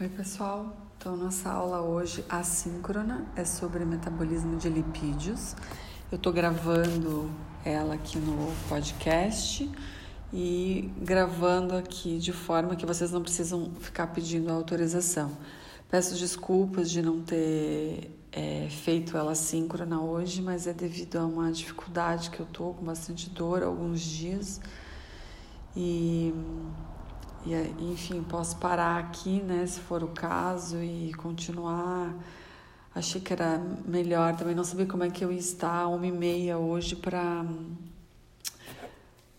Oi, pessoal. Então, nossa aula hoje assíncrona é sobre metabolismo de lipídios. Eu estou gravando ela aqui no podcast e gravando aqui de forma que vocês não precisam ficar pedindo autorização. Peço desculpas de não ter é, feito ela síncrona hoje, mas é devido a uma dificuldade que eu tô com bastante dor alguns dias e e, enfim, posso parar aqui, né, se for o caso, e continuar. Achei que era melhor também não saber como é que eu ia estar uma e meia hoje para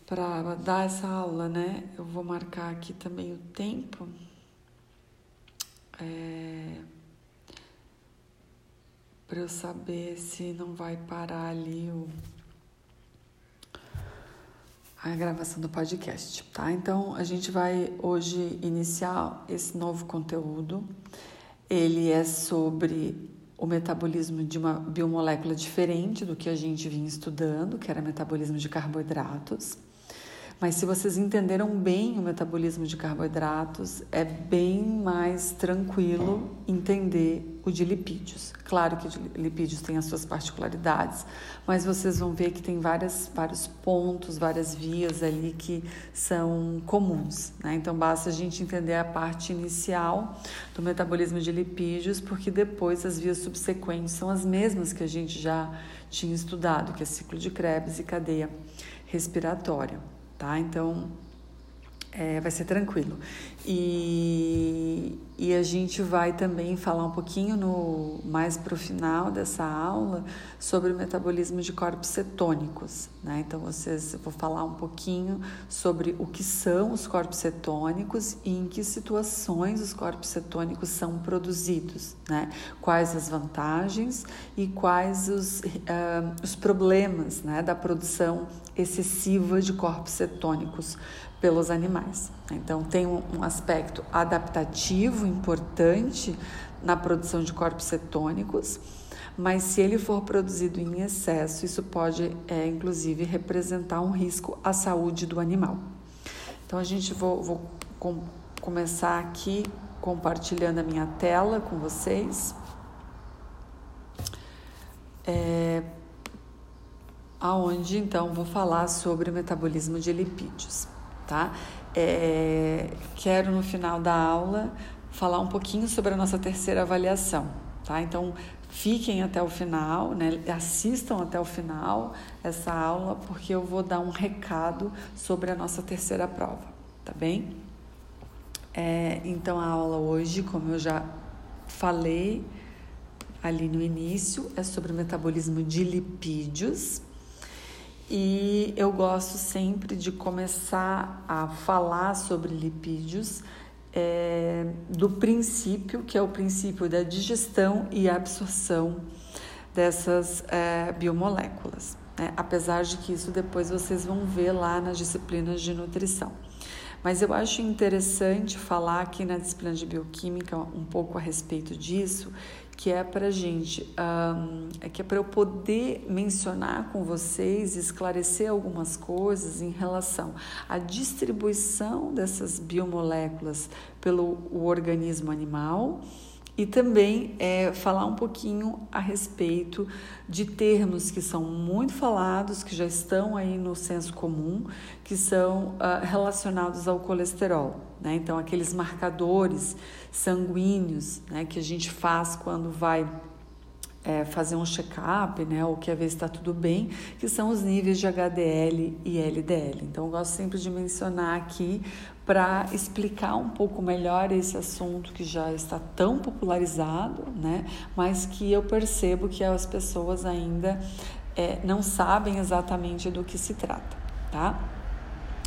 para dar essa aula, né? Eu vou marcar aqui também o tempo. É, para eu saber se não vai parar ali o a gravação do podcast, tá? Então a gente vai hoje iniciar esse novo conteúdo. Ele é sobre o metabolismo de uma biomolécula diferente do que a gente vinha estudando, que era metabolismo de carboidratos. Mas se vocês entenderam bem o metabolismo de carboidratos, é bem mais tranquilo entender o de lipídios. Claro que lipídios tem as suas particularidades, mas vocês vão ver que tem várias, vários pontos, várias vias ali que são comuns. Né? Então basta a gente entender a parte inicial do metabolismo de lipídios, porque depois as vias subsequentes são as mesmas que a gente já tinha estudado, que é ciclo de Krebs e cadeia respiratória tá? Então é, vai ser tranquilo. E, e a gente vai também falar um pouquinho no mais para o final dessa aula sobre o metabolismo de corpos cetônicos. Né? Então, vocês, eu vou falar um pouquinho sobre o que são os corpos cetônicos e em que situações os corpos cetônicos são produzidos, né? quais as vantagens e quais os, uh, os problemas né? da produção excessiva de corpos cetônicos pelos animais. Então, tem um aspecto adaptativo importante na produção de corpos cetônicos, mas se ele for produzido em excesso, isso pode, é, inclusive, representar um risco à saúde do animal. Então, a gente vou, vou com, começar aqui compartilhando a minha tela com vocês. É, aonde então vou falar sobre o metabolismo de lipídios tá? É, quero no final da aula falar um pouquinho sobre a nossa terceira avaliação, tá? Então fiquem até o final, né? Assistam até o final essa aula porque eu vou dar um recado sobre a nossa terceira prova, tá bem? É, então a aula hoje, como eu já falei ali no início, é sobre o metabolismo de lipídios e eu gosto sempre de começar a falar sobre lipídios é, do princípio, que é o princípio da digestão e absorção dessas é, biomoléculas. Né? Apesar de que isso depois vocês vão ver lá nas disciplinas de nutrição. Mas eu acho interessante falar aqui na disciplina de bioquímica um pouco a respeito disso que é para gente, um, é que é para eu poder mencionar com vocês, esclarecer algumas coisas em relação à distribuição dessas biomoléculas pelo organismo animal e também é, falar um pouquinho a respeito de termos que são muito falados, que já estão aí no senso comum, que são uh, relacionados ao colesterol. Né? Então, aqueles marcadores sanguíneos né, que a gente faz quando vai é, fazer um check-up, né, ou quer ver se está tudo bem, que são os níveis de HDL e LDL. Então, eu gosto sempre de mencionar aqui para explicar um pouco melhor esse assunto que já está tão popularizado, né? Mas que eu percebo que as pessoas ainda é, não sabem exatamente do que se trata, tá?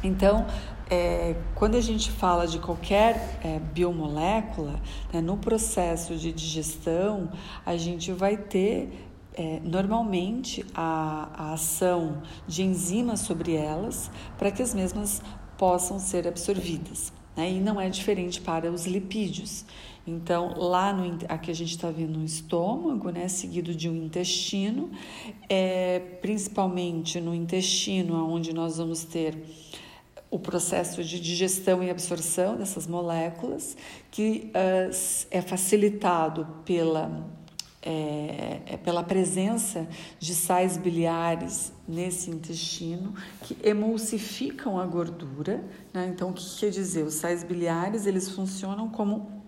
Então, é, quando a gente fala de qualquer é, biomolécula, né, no processo de digestão, a gente vai ter é, normalmente a, a ação de enzimas sobre elas para que as mesmas possam ser absorvidas. Né? E não é diferente para os lipídios. Então, lá no aqui a gente está vendo um estômago, né, seguido de um intestino, é, principalmente no intestino, onde nós vamos ter o processo de digestão e absorção dessas moléculas, que uh, é facilitado pela, é, é pela presença de sais biliares nesse intestino, que emulsificam a gordura. Né? Então, o que quer dizer? Os sais biliares eles funcionam como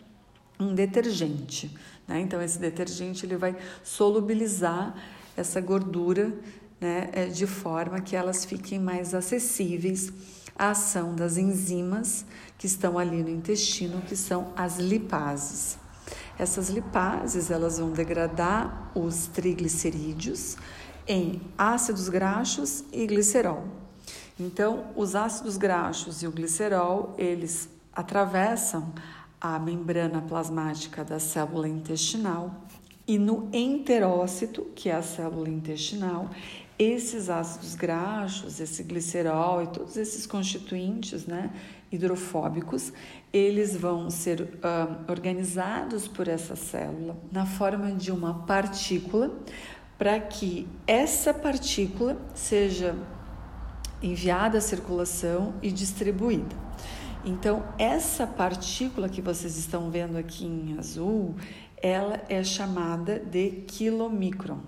um detergente. Né? Então, esse detergente ele vai solubilizar essa gordura né, é, de forma que elas fiquem mais acessíveis à ação das enzimas que estão ali no intestino, que são as lipases. Essas lipases elas vão degradar os triglicerídeos em ácidos graxos e glicerol. Então, os ácidos graxos e o glicerol, eles atravessam a membrana plasmática da célula intestinal e no enterócito, que é a célula intestinal, esses ácidos graxos, esse glicerol e todos esses constituintes né, hidrofóbicos, eles vão ser uh, organizados por essa célula na forma de uma partícula, para que essa partícula seja enviada à circulação e distribuída. Então, essa partícula que vocês estão vendo aqui em azul, ela é chamada de quilomicron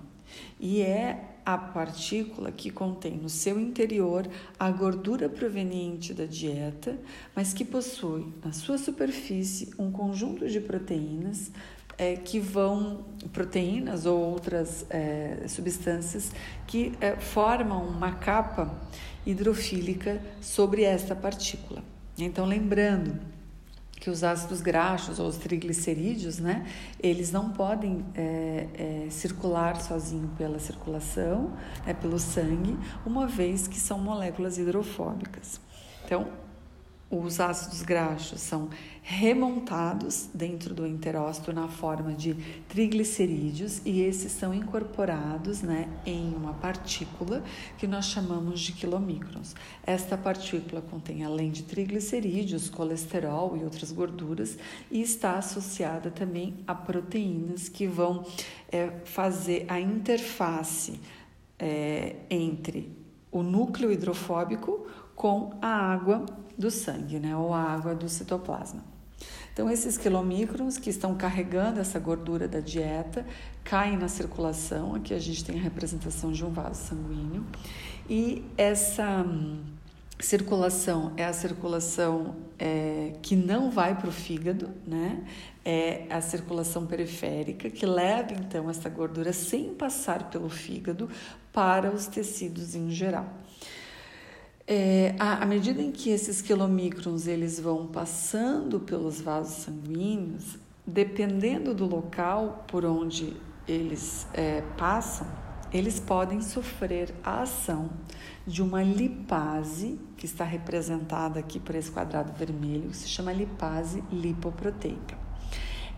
e é a partícula que contém no seu interior a gordura proveniente da dieta, mas que possui na sua superfície um conjunto de proteínas é, que vão, proteínas ou outras é, substâncias que é, formam uma capa hidrofílica sobre esta partícula. Então, lembrando que os ácidos graxos ou os triglicerídeos, né, eles não podem é, é, circular sozinho pela circulação, é, pelo sangue, uma vez que são moléculas hidrofóbicas. Então, os ácidos graxos são remontados dentro do enterócito na forma de triglicerídeos e esses são incorporados né, em uma partícula que nós chamamos de quilomicrons. Esta partícula contém, além de triglicerídeos, colesterol e outras gorduras, e está associada também a proteínas que vão é, fazer a interface é, entre o núcleo hidrofóbico com a água do sangue, né, ou a água do citoplasma. Então, esses quilomicrons que estão carregando essa gordura da dieta caem na circulação. Aqui a gente tem a representação de um vaso sanguíneo. E essa hum, circulação é a circulação é, que não vai para o fígado, né? É a circulação periférica que leva então essa gordura sem passar pelo fígado para os tecidos em geral. É, à, à, medida em que esses quilomicrons eles vão passando pelos vasos sanguíneos, dependendo do local por onde eles é, passam, eles podem sofrer a ação de uma lipase, que está representada aqui por esse quadrado vermelho, que se chama lipase lipoproteica.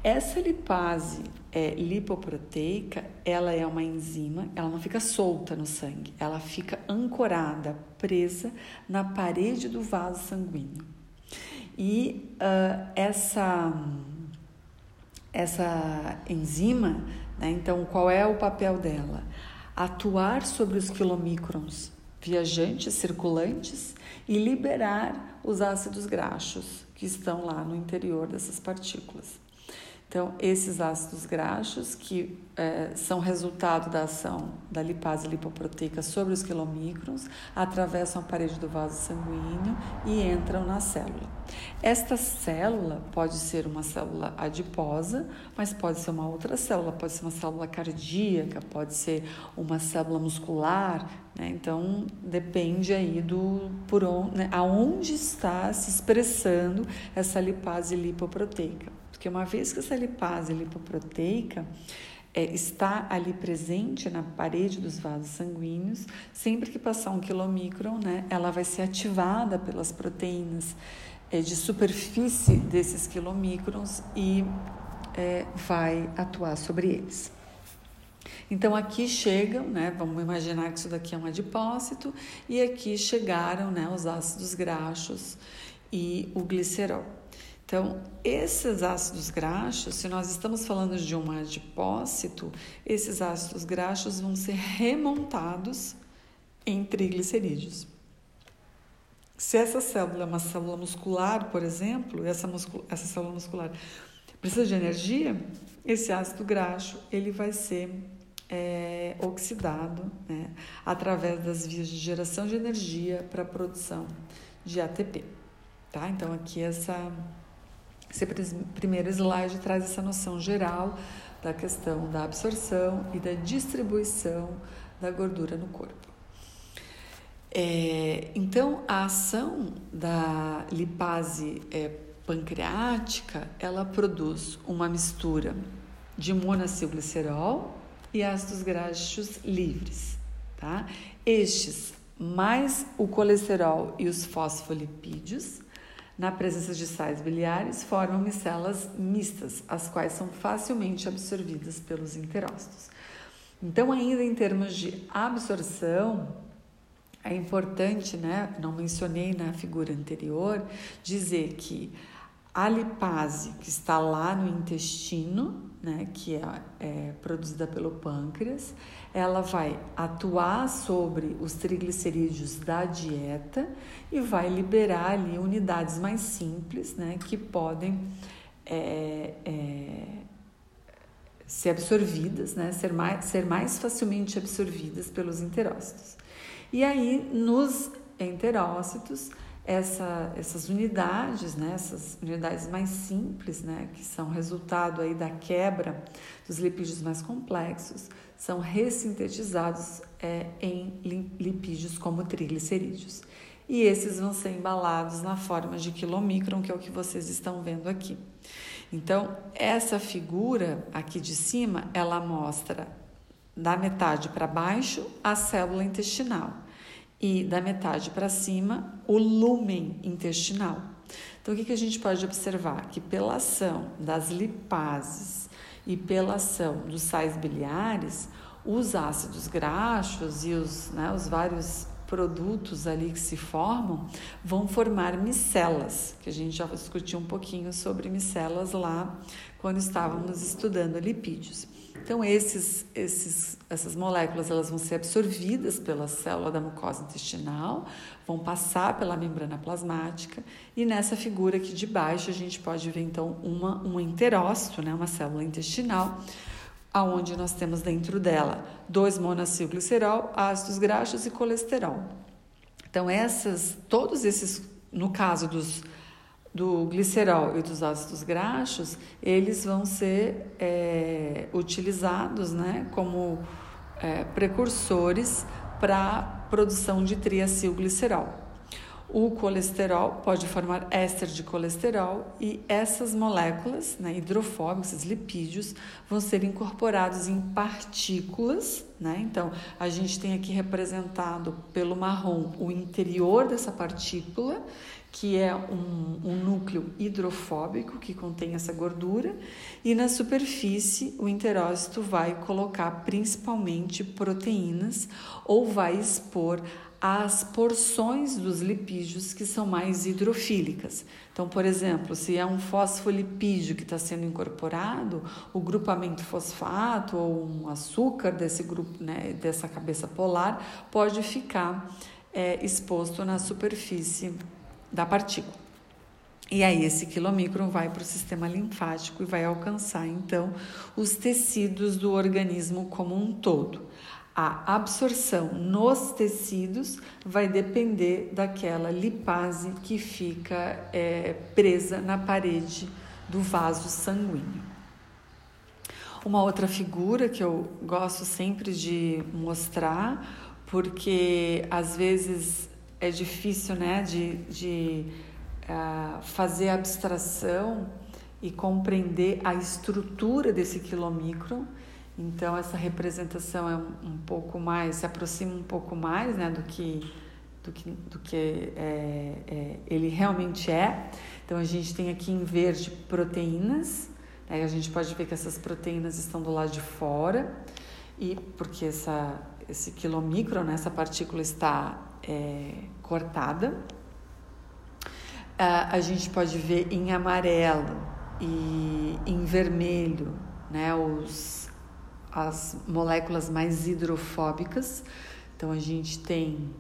Essa lipase é, lipoproteica, ela é uma enzima, ela não fica solta no sangue, ela fica ancorada, presa na parede do vaso sanguíneo. E uh, essa, essa enzima, né, então, qual é o papel dela? Atuar sobre os quilomicrons viajantes, circulantes e liberar os ácidos graxos que estão lá no interior dessas partículas. Então, esses ácidos graxos, que é, são resultado da ação da lipase lipoproteica sobre os quilomicrons, atravessam a parede do vaso sanguíneo e entram na célula. Esta célula pode ser uma célula adiposa, mas pode ser uma outra célula, pode ser uma célula cardíaca, pode ser uma célula muscular, né? Então, depende aí do por onde, né? aonde está se expressando essa lipase lipoproteica. Porque uma vez que essa lipase lipoproteica é, está ali presente na parede dos vasos sanguíneos, sempre que passar um quilomicron, né, ela vai ser ativada pelas proteínas é, de superfície desses quilomicrons e é, vai atuar sobre eles. Então aqui chegam, né, vamos imaginar que isso daqui é um adipócito, e aqui chegaram né, os ácidos graxos e o glicerol. Então, esses ácidos graxos, se nós estamos falando de um adipócito, esses ácidos graxos vão ser remontados em triglicerídeos. Se essa célula é uma célula muscular, por exemplo, essa, muscul essa célula muscular precisa de energia, esse ácido graxo ele vai ser é, oxidado né, através das vias de geração de energia para a produção de ATP. Tá? Então, aqui essa, esse primeiro slide traz essa noção geral da questão da absorção e da distribuição da gordura no corpo. É, então, a ação da lipase é, pancreática, ela produz uma mistura de monacilglicerol e ácidos graxos livres, tá? Estes, mais o colesterol e os fosfolipídios, na presença de sais biliares, formam micelas mistas, as quais são facilmente absorvidas pelos enterócitos. Então, ainda em termos de absorção, é importante, né? Não mencionei na figura anterior, dizer que a lipase que está lá no intestino, né, que é, é, produzida pelo pâncreas, ela vai atuar sobre os triglicerídeos da dieta e vai liberar ali unidades mais simples, né, que podem é, é, ser absorvidas, né, ser mais, ser mais facilmente absorvidas pelos enterócitos. E aí, nos enterócitos, essa, essas unidades, né, essas unidades mais simples, né, que são resultado aí da quebra dos lipídios mais complexos, são ressintetizados é, em lipídios como triglicerídeos. E esses vão ser embalados na forma de quilomicron, que é o que vocês estão vendo aqui. Então, essa figura aqui de cima, ela mostra da metade para baixo a célula intestinal e da metade para cima o lumen intestinal. Então, o que, que a gente pode observar? Que pela ação das lipases e pela ação dos sais biliares, os ácidos graxos e os, né, os vários produtos ali que se formam vão formar micelas, que a gente já discutiu um pouquinho sobre micelas lá quando estávamos estudando lipídios. Então esses, esses, essas moléculas elas vão ser absorvidas pela célula da mucosa intestinal, vão passar pela membrana plasmática e nessa figura aqui de baixo a gente pode ver então uma um enterócito, né, uma célula intestinal aonde nós temos dentro dela dois monacilglicerol, ácidos graxos e colesterol. Então essas, todos esses, no caso dos do glicerol e dos ácidos graxos, eles vão ser é, utilizados, né, como é, precursores para produção de triacilglicerol. O colesterol pode formar éster de colesterol e essas moléculas né, hidrofóbicas, esses lipídios, vão ser incorporados em partículas. Né? Então, a gente tem aqui representado pelo marrom o interior dessa partícula, que é um, um núcleo hidrofóbico que contém essa gordura, e na superfície o enterócito vai colocar principalmente proteínas ou vai expor as porções dos lipídios que são mais hidrofílicas. Então, por exemplo, se é um fosfolipídio que está sendo incorporado, o grupamento fosfato ou um açúcar desse grupo, né, dessa cabeça polar, pode ficar é, exposto na superfície da partícula. E aí esse quilomicron vai para o sistema linfático e vai alcançar então os tecidos do organismo como um todo a absorção nos tecidos vai depender daquela lipase que fica é, presa na parede do vaso sanguíneo. Uma outra figura que eu gosto sempre de mostrar, porque às vezes é difícil né, de, de uh, fazer abstração e compreender a estrutura desse quilomicron então essa representação é um, pouco mais, se aproxima um pouco mais né, do que, do que, do que é, é, ele realmente é. Então a gente tem aqui em verde proteínas, né, a gente pode ver que essas proteínas estão do lado de fora, e porque essa, esse quilomicro, né, essa partícula está é, cortada. Uh, a gente pode ver em amarelo e em vermelho né, os as moléculas mais hidrofóbicas. Então a gente tem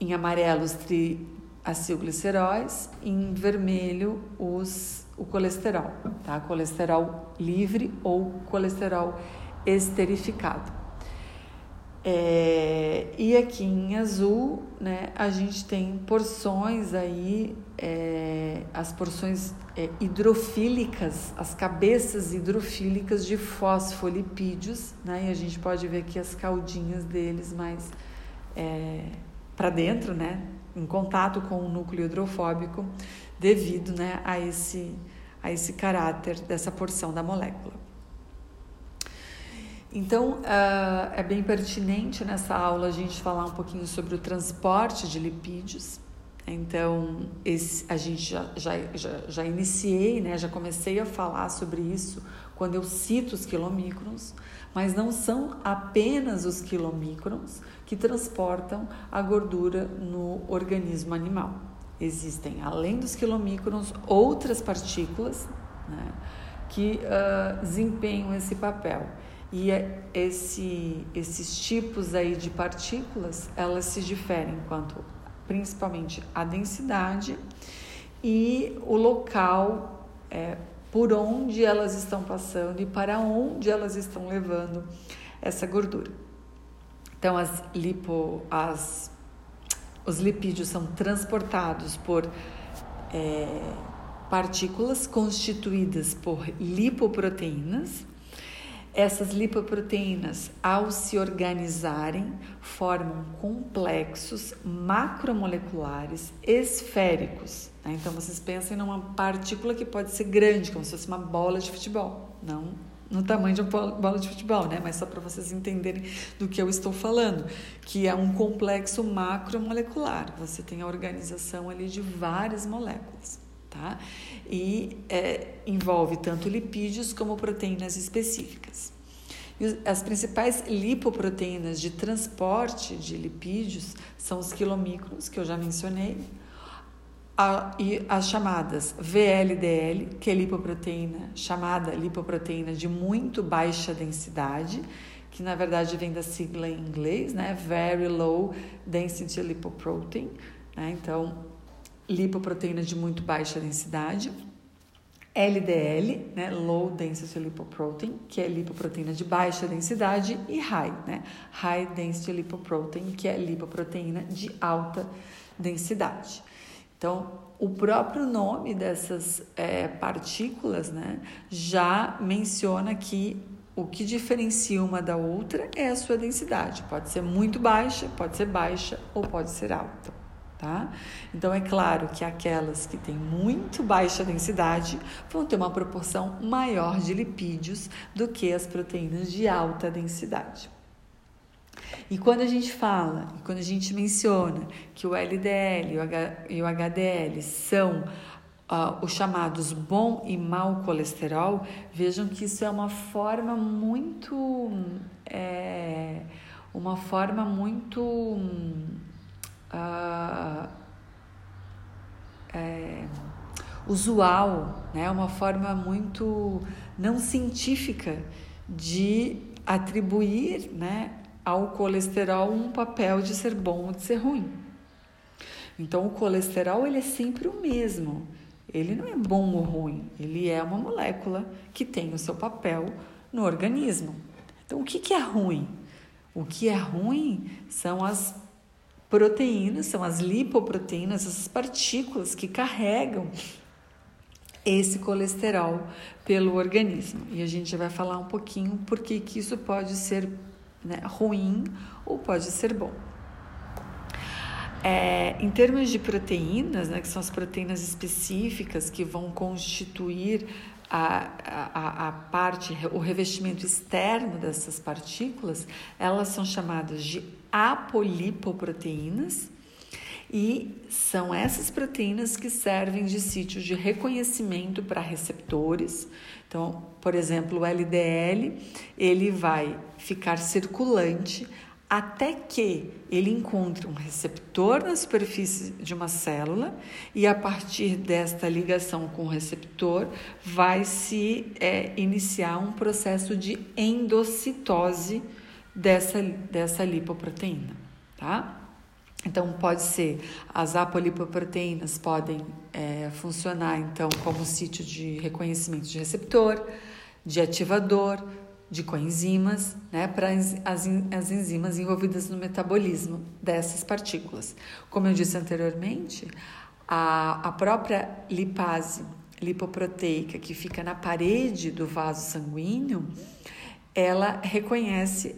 em amarelo os tri, acilgliceróis, em vermelho os, o colesterol, tá? Colesterol livre ou colesterol esterificado. É, e aqui em azul, né, a gente tem porções aí, é, as porções é, hidrofílicas, as cabeças hidrofílicas de fosfolipídios, né, e a gente pode ver aqui as caldinhas deles mais é, para dentro, né, em contato com o núcleo hidrofóbico, devido né, a, esse, a esse caráter dessa porção da molécula. Então, uh, é bem pertinente nessa aula a gente falar um pouquinho sobre o transporte de lipídios. Então, esse, a gente já, já, já, já iniciei, né, já comecei a falar sobre isso quando eu cito os quilomicrons, mas não são apenas os quilomicrons que transportam a gordura no organismo animal. Existem, além dos quilomicrons, outras partículas né, que uh, desempenham esse papel. E é esse, esses tipos aí de partículas, elas se diferem quanto principalmente a densidade e o local é, por onde elas estão passando e para onde elas estão levando essa gordura. Então, as lipo, as, os lipídios são transportados por é, partículas constituídas por lipoproteínas essas lipoproteínas, ao se organizarem, formam complexos macromoleculares esféricos. Né? Então, vocês pensem numa partícula que pode ser grande, como se fosse uma bola de futebol. Não no tamanho de uma bola de futebol, né? Mas só para vocês entenderem do que eu estou falando, que é um complexo macromolecular. Você tem a organização ali de várias moléculas tá? E é, envolve tanto lipídios como proteínas específicas. E as principais lipoproteínas de transporte de lipídios são os quilomicrons, que eu já mencionei, a, e as chamadas VLDL, que é lipoproteína, chamada lipoproteína de muito baixa densidade, que na verdade vem da sigla em inglês, né? Very Low Density Lipoprotein. Né? Então, lipoproteína de muito baixa densidade, LDL, né, Low Density Lipoprotein, que é lipoproteína de baixa densidade, e High, né, High Density Lipoprotein, que é lipoproteína de alta densidade. Então, o próprio nome dessas é, partículas né, já menciona que o que diferencia uma da outra é a sua densidade. Pode ser muito baixa, pode ser baixa ou pode ser alta tá? Então é claro que aquelas que têm muito baixa densidade vão ter uma proporção maior de lipídios do que as proteínas de alta densidade. E quando a gente fala, quando a gente menciona que o LDL e o HDL são uh, os chamados bom e mau colesterol, vejam que isso é uma forma muito. É, uma forma muito uh, é, usual, né? uma forma muito não científica de atribuir né, ao colesterol um papel de ser bom ou de ser ruim. Então, o colesterol ele é sempre o mesmo. Ele não é bom ou ruim, ele é uma molécula que tem o seu papel no organismo. Então, o que, que é ruim? O que é ruim são as proteínas, são as lipoproteínas, essas partículas que carregam esse colesterol pelo organismo. E a gente vai falar um pouquinho porque que isso pode ser né, ruim ou pode ser bom. É, em termos de proteínas, né, que são as proteínas específicas que vão constituir a, a, a parte, o revestimento externo dessas partículas, elas são chamadas de apolipoproteínas e são essas proteínas que servem de sítio de reconhecimento para receptores. Então, por exemplo, o LDL, ele vai ficar circulante até que ele encontre um receptor na superfície de uma célula e a partir desta ligação com o receptor vai se é, iniciar um processo de endocitose dessa, dessa lipoproteína, tá? Então, pode ser, as apolipoproteínas podem é, funcionar, então, como sítio de reconhecimento de receptor, de ativador, de coenzimas, né, para as, as enzimas envolvidas no metabolismo dessas partículas. Como eu disse anteriormente, a, a própria lipase lipoproteica que fica na parede do vaso sanguíneo, ela reconhece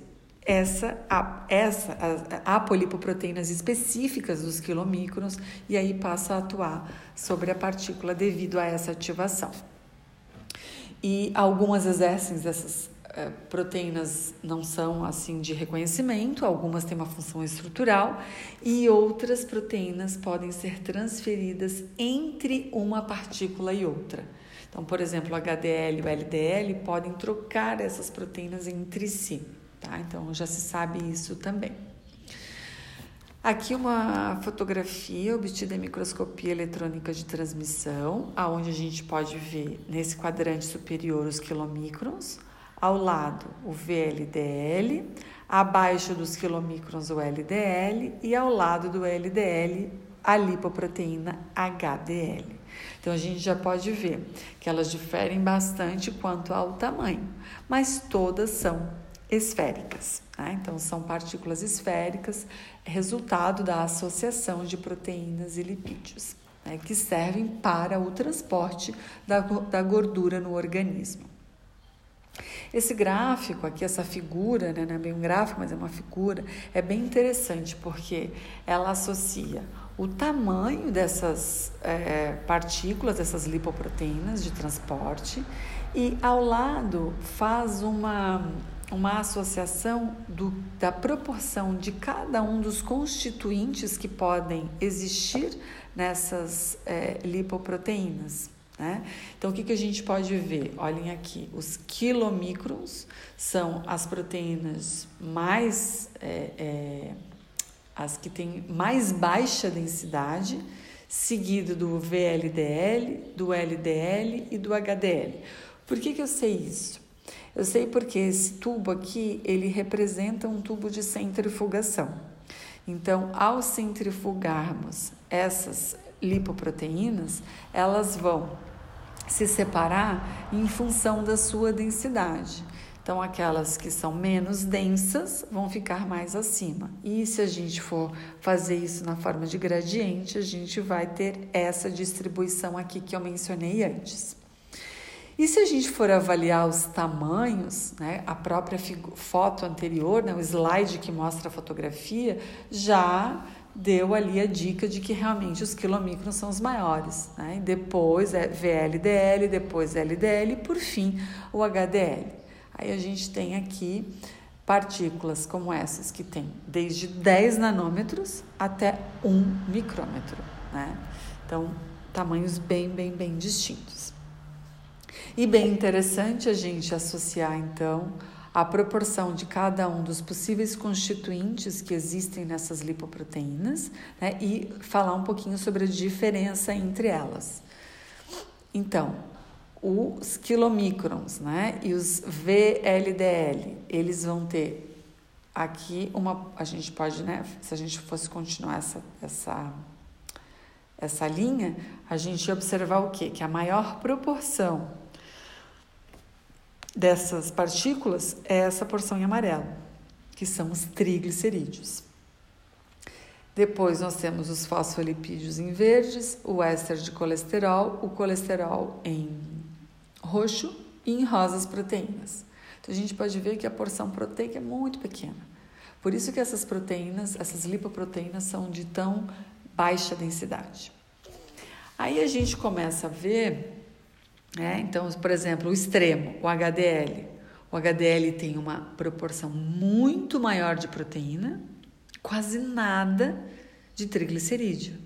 essa, a, essa a, apolipoproteínas específicas dos quilomicrons e aí passa a atuar sobre a partícula devido a essa ativação. E algumas exercem dessas é, proteínas não são assim de reconhecimento, algumas têm uma função estrutural e outras proteínas podem ser transferidas entre uma partícula e outra. Então, por exemplo, o HDL e o LDL podem trocar essas proteínas entre si. Tá? Então já se sabe isso também. Aqui uma fotografia obtida em microscopia eletrônica de transmissão, aonde a gente pode ver nesse quadrante superior os quilomicrons, ao lado o VLDL, abaixo dos quilomicrons o LDL e ao lado do LDL a lipoproteína HDL. Então a gente já pode ver que elas diferem bastante quanto ao tamanho, mas todas são esféricas. Né? Então, são partículas esféricas, resultado da associação de proteínas e lipídios, né? que servem para o transporte da, da gordura no organismo. Esse gráfico aqui, essa figura, né, não é bem um gráfico, mas é uma figura, é bem interessante porque ela associa o tamanho dessas é, partículas, dessas lipoproteínas de transporte, e ao lado faz uma uma associação do, da proporção de cada um dos constituintes que podem existir nessas é, lipoproteínas. Né? Então, o que, que a gente pode ver? Olhem aqui, os quilomicrons são as proteínas mais, é, é, as que têm mais baixa densidade, seguido do VLDL, do LDL e do HDL. Por que, que eu sei isso? Eu sei porque esse tubo aqui, ele representa um tubo de centrifugação. Então, ao centrifugarmos essas lipoproteínas, elas vão se separar em função da sua densidade. Então, aquelas que são menos densas vão ficar mais acima. E se a gente for fazer isso na forma de gradiente, a gente vai ter essa distribuição aqui que eu mencionei antes. E se a gente for avaliar os tamanhos, né, a própria foto anterior, né, o slide que mostra a fotografia, já deu ali a dica de que realmente os quilomicrons são os maiores. Né? Depois é VLDL, depois LDL e por fim o HDL. Aí a gente tem aqui partículas como essas que tem desde 10 nanômetros até 1 micrômetro. Né? Então, tamanhos bem, bem, bem distintos. E bem interessante a gente associar então a proporção de cada um dos possíveis constituintes que existem nessas lipoproteínas né, e falar um pouquinho sobre a diferença entre elas. Então, os quilomicrons né, e os VLDL, eles vão ter aqui uma. A gente pode, né, se a gente fosse continuar essa, essa, essa linha, a gente ia observar o quê? Que a maior proporção dessas partículas é essa porção em amarelo, que são os triglicerídeos. Depois nós temos os fosfolipídios em verdes, o éster de colesterol, o colesterol em roxo e em rosas proteínas. Então a gente pode ver que a porção proteica é muito pequena. Por isso que essas proteínas, essas lipoproteínas são de tão baixa densidade. Aí a gente começa a ver é, então, por exemplo, o extremo, o HDL. O HDL tem uma proporção muito maior de proteína, quase nada de triglicerídeo.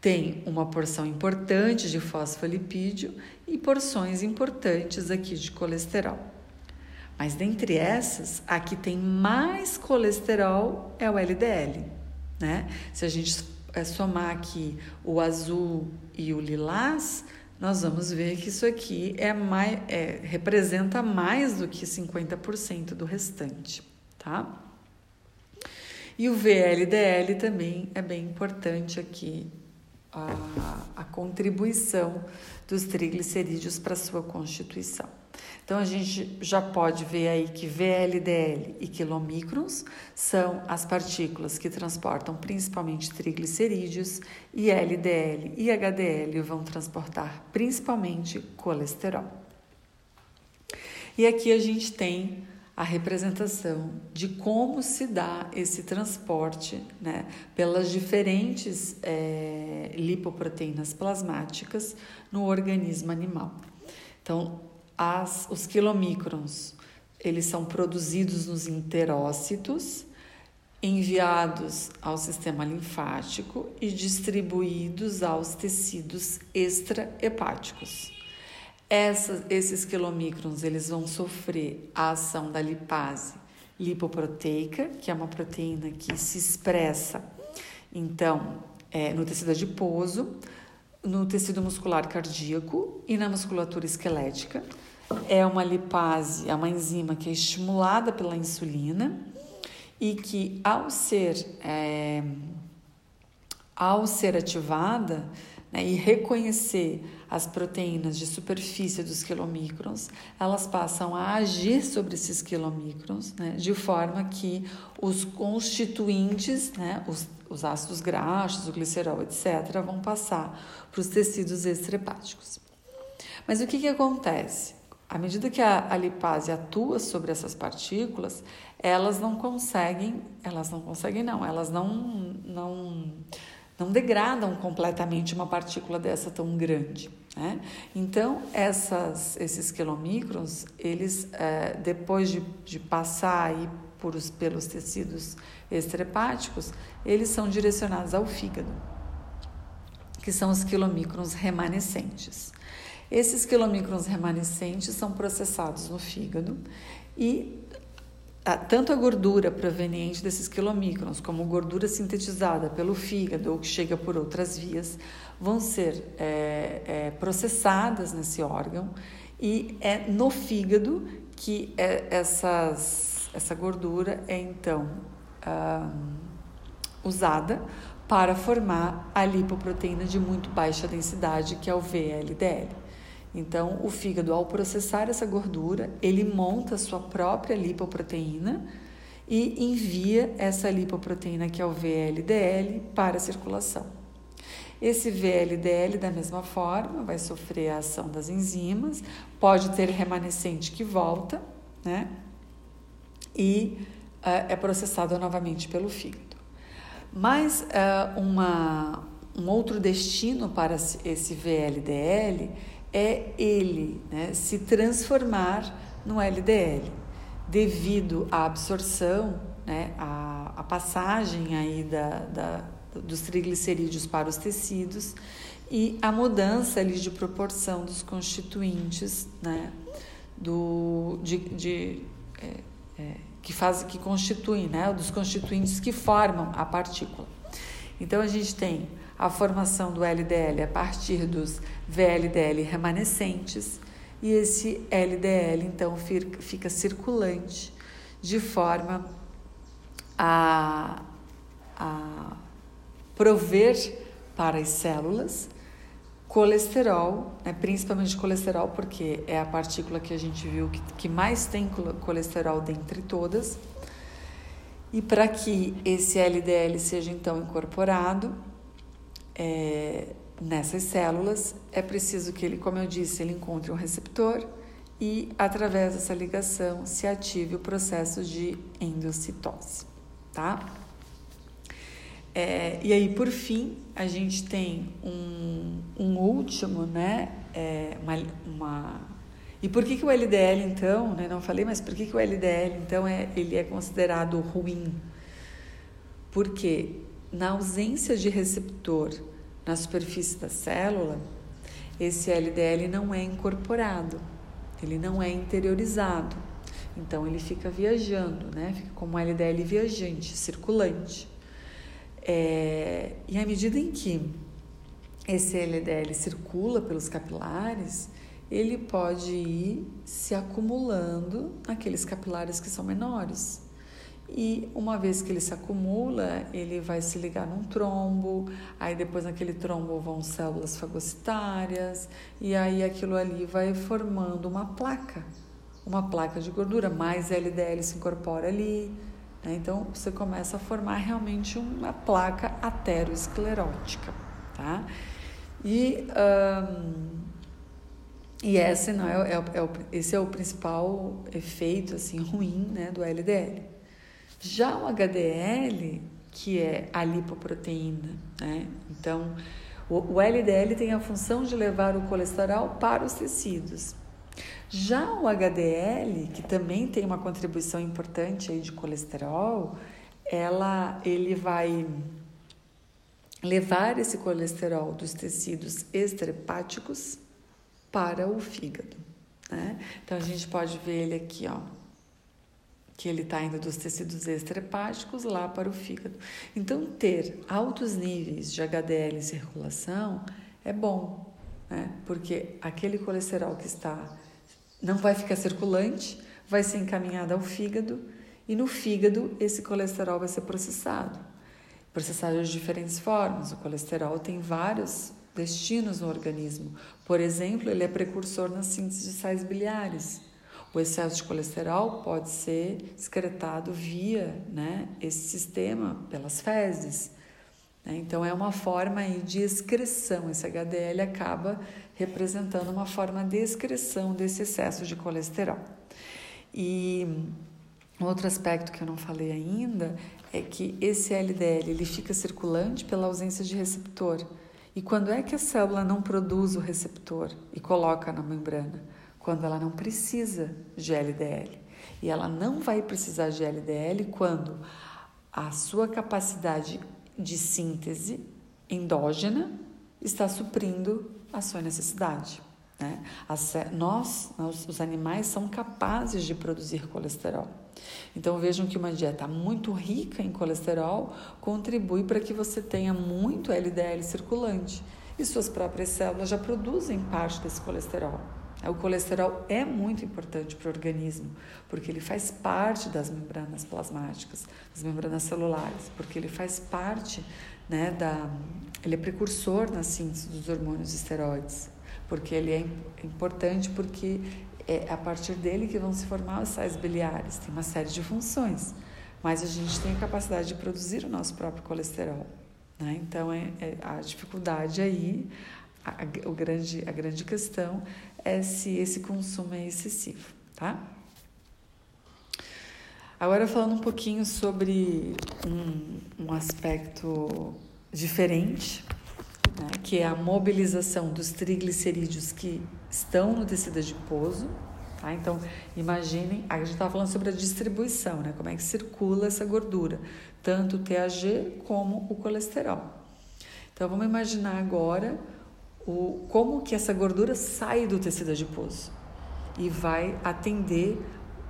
Tem uma porção importante de fosfolipídio e porções importantes aqui de colesterol. Mas dentre essas, a que tem mais colesterol é o LDL. Né? Se a gente eh, somar aqui o azul e o lilás, nós vamos ver que isso aqui é mais, é, representa mais do que 50% do restante, tá? E o VLDL também é bem importante aqui, a, a contribuição dos triglicerídeos para sua constituição. Então a gente já pode ver aí que VLDL e quilomicrons são as partículas que transportam principalmente triglicerídeos e LDL e HDL vão transportar principalmente colesterol. E aqui a gente tem a representação de como se dá esse transporte né, pelas diferentes é, lipoproteínas plasmáticas no organismo animal. Então, as, os quilomicrons, eles são produzidos nos enterócitos, enviados ao sistema linfático e distribuídos aos tecidos extrahepáticos. Essas, esses quilomicrons eles vão sofrer a ação da lipase lipoproteica, que é uma proteína que se expressa então é, no tecido adiposo, no tecido muscular cardíaco e na musculatura esquelética. É uma lipase, é uma enzima que é estimulada pela insulina e que ao ser é, ao ser ativada né, e reconhecer as proteínas de superfície dos quilomicrons, elas passam a agir sobre esses quilomicrons, né, de forma que os constituintes, né, os, os ácidos graxos, o glicerol, etc., vão passar para os tecidos extrahepáticos. Mas o que, que acontece? À medida que a, a lipase atua sobre essas partículas, elas não conseguem, elas não conseguem não, elas não, não não degradam completamente uma partícula dessa tão grande. Né? Então, essas, esses quilomicrons, eles, é, depois de, de passar aí por os, pelos tecidos extrahepáticos, eles são direcionados ao fígado, que são os quilomicrons remanescentes. Esses quilomicrons remanescentes são processados no fígado e tanto a gordura proveniente desses quilomicrons como gordura sintetizada pelo fígado ou que chega por outras vias vão ser é, é, processadas nesse órgão e é no fígado que é, essas, essa gordura é então usada para formar a lipoproteína de muito baixa densidade que é o VLDL. Então, o fígado, ao processar essa gordura, ele monta a sua própria lipoproteína e envia essa lipoproteína, que é o VLDL, para a circulação. Esse VLDL, da mesma forma, vai sofrer a ação das enzimas, pode ter remanescente que volta, né? E uh, é processado novamente pelo fígado. Mas uh, uma, um outro destino para esse VLDL é ele né, se transformar no LDL, devido à absorção, né, à, passagem aí da, da, dos triglicerídeos para os tecidos e a mudança ali de proporção dos constituintes, né, do, de, de é, é, que faz, que constituem, né, dos constituintes que formam a partícula. Então a gente tem a formação do LDL a partir dos VLDL remanescentes e esse LDL então fica circulante de forma a, a prover para as células colesterol, né, principalmente colesterol, porque é a partícula que a gente viu que, que mais tem colesterol dentre todas. E para que esse LDL seja então incorporado, é, nessas células, é preciso que ele, como eu disse, ele encontre um receptor e, através dessa ligação, se ative o processo de endocitose, tá? É, e aí, por fim, a gente tem um, um último, né? É, uma, uma, E por que, que o LDL, então, né? Não falei, mas por que, que o LDL, então, é, ele é considerado ruim? Porque na ausência de receptor na superfície da célula, esse LDL não é incorporado, ele não é interiorizado. Então ele fica viajando, né? Fica como um LDL viajante, circulante. É, e à medida em que esse LDL circula pelos capilares, ele pode ir se acumulando naqueles capilares que são menores. E uma vez que ele se acumula, ele vai se ligar num trombo, aí depois naquele trombo vão células fagocitárias, e aí aquilo ali vai formando uma placa, uma placa de gordura, mais LDL se incorpora ali, né? então você começa a formar realmente uma placa aterosclerótica, tá? E, e esse, não é, é, é, esse é o principal efeito assim, ruim né, do LDL. Já o HDL, que é a lipoproteína, né? então o, LDL tem a função de levar o colesterol para os tecidos. Já o HDL, que também tem uma contribuição importante aí de colesterol, ela, ele vai levar esse colesterol dos tecidos extrahepáticos para o fígado. Né? Então a gente pode ver ele aqui, ó, que ele está indo dos tecidos extrahepáticos lá para o fígado. Então, ter altos níveis de HDL em circulação é bom, né? porque aquele colesterol que está não vai ficar circulante, vai ser encaminhado ao fígado e no fígado esse colesterol vai ser processado. Processado de diferentes formas. O colesterol tem vários destinos no organismo. Por exemplo, ele é precursor na síntese de sais biliares. O excesso de colesterol pode ser excretado via né, esse sistema, pelas fezes. Né? Então, é uma forma de excreção. Esse HDL acaba representando uma forma de excreção desse excesso de colesterol. E outro aspecto que eu não falei ainda é que esse LDL ele fica circulante pela ausência de receptor. E quando é que a célula não produz o receptor e coloca na membrana? Quando ela não precisa de LDL. E ela não vai precisar de LDL quando a sua capacidade de síntese endógena está suprindo a sua necessidade. Né? As, nós, os animais, são capazes de produzir colesterol. Então vejam que uma dieta muito rica em colesterol contribui para que você tenha muito LDL circulante e suas próprias células já produzem parte desse colesterol. O colesterol é muito importante para o organismo, porque ele faz parte das membranas plasmáticas, das membranas celulares, porque ele faz parte, né, da, ele é precursor na síntese dos hormônios esteroides, porque ele é importante porque é a partir dele que vão se formar os sais biliares, tem uma série de funções, mas a gente tem a capacidade de produzir o nosso próprio colesterol. Né? Então, é, é a dificuldade aí, a, a, o grande, a grande questão é se esse consumo é excessivo, tá? Agora falando um pouquinho sobre um, um aspecto diferente, né, que é a mobilização dos triglicerídeos que estão no tecido adiposo. Tá? Então, imaginem, a gente estava falando sobre a distribuição, né, como é que circula essa gordura, tanto o TAG como o colesterol. Então, vamos imaginar agora o, como que essa gordura sai do tecido adiposo e vai atender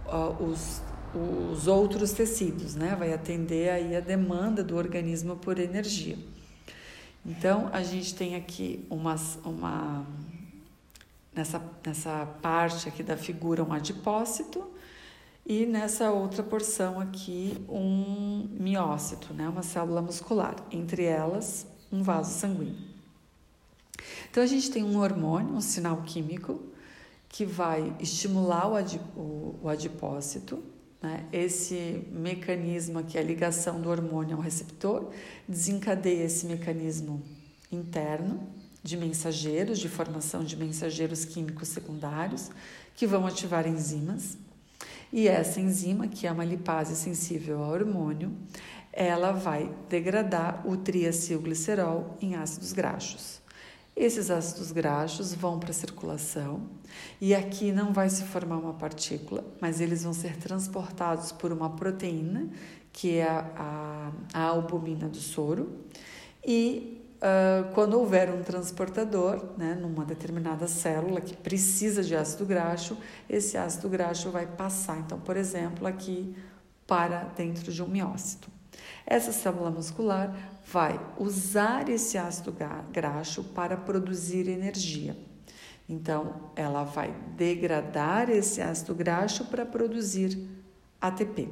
uh, os, os outros tecidos, né? Vai atender aí a demanda do organismo por energia. Então, a gente tem aqui uma, uma nessa, nessa parte aqui da figura um adipócito e nessa outra porção aqui um miócito, né? Uma célula muscular. Entre elas, um vaso sanguíneo. Então a gente tem um hormônio, um sinal químico, que vai estimular o, adip, o, o adipócito. Né? Esse mecanismo aqui, a ligação do hormônio ao receptor, desencadeia esse mecanismo interno de mensageiros, de formação de mensageiros químicos secundários, que vão ativar enzimas. E essa enzima, que é uma lipase sensível ao hormônio, ela vai degradar o triacilglicerol em ácidos graxos. Esses ácidos graxos vão para a circulação e aqui não vai se formar uma partícula, mas eles vão ser transportados por uma proteína, que é a, a, a albumina do soro, e uh, quando houver um transportador, né, numa determinada célula que precisa de ácido graxo, esse ácido graxo vai passar, então, por exemplo, aqui para dentro de um miócito. Essa célula muscular vai usar esse ácido graxo para produzir energia. Então, ela vai degradar esse ácido graxo para produzir ATP.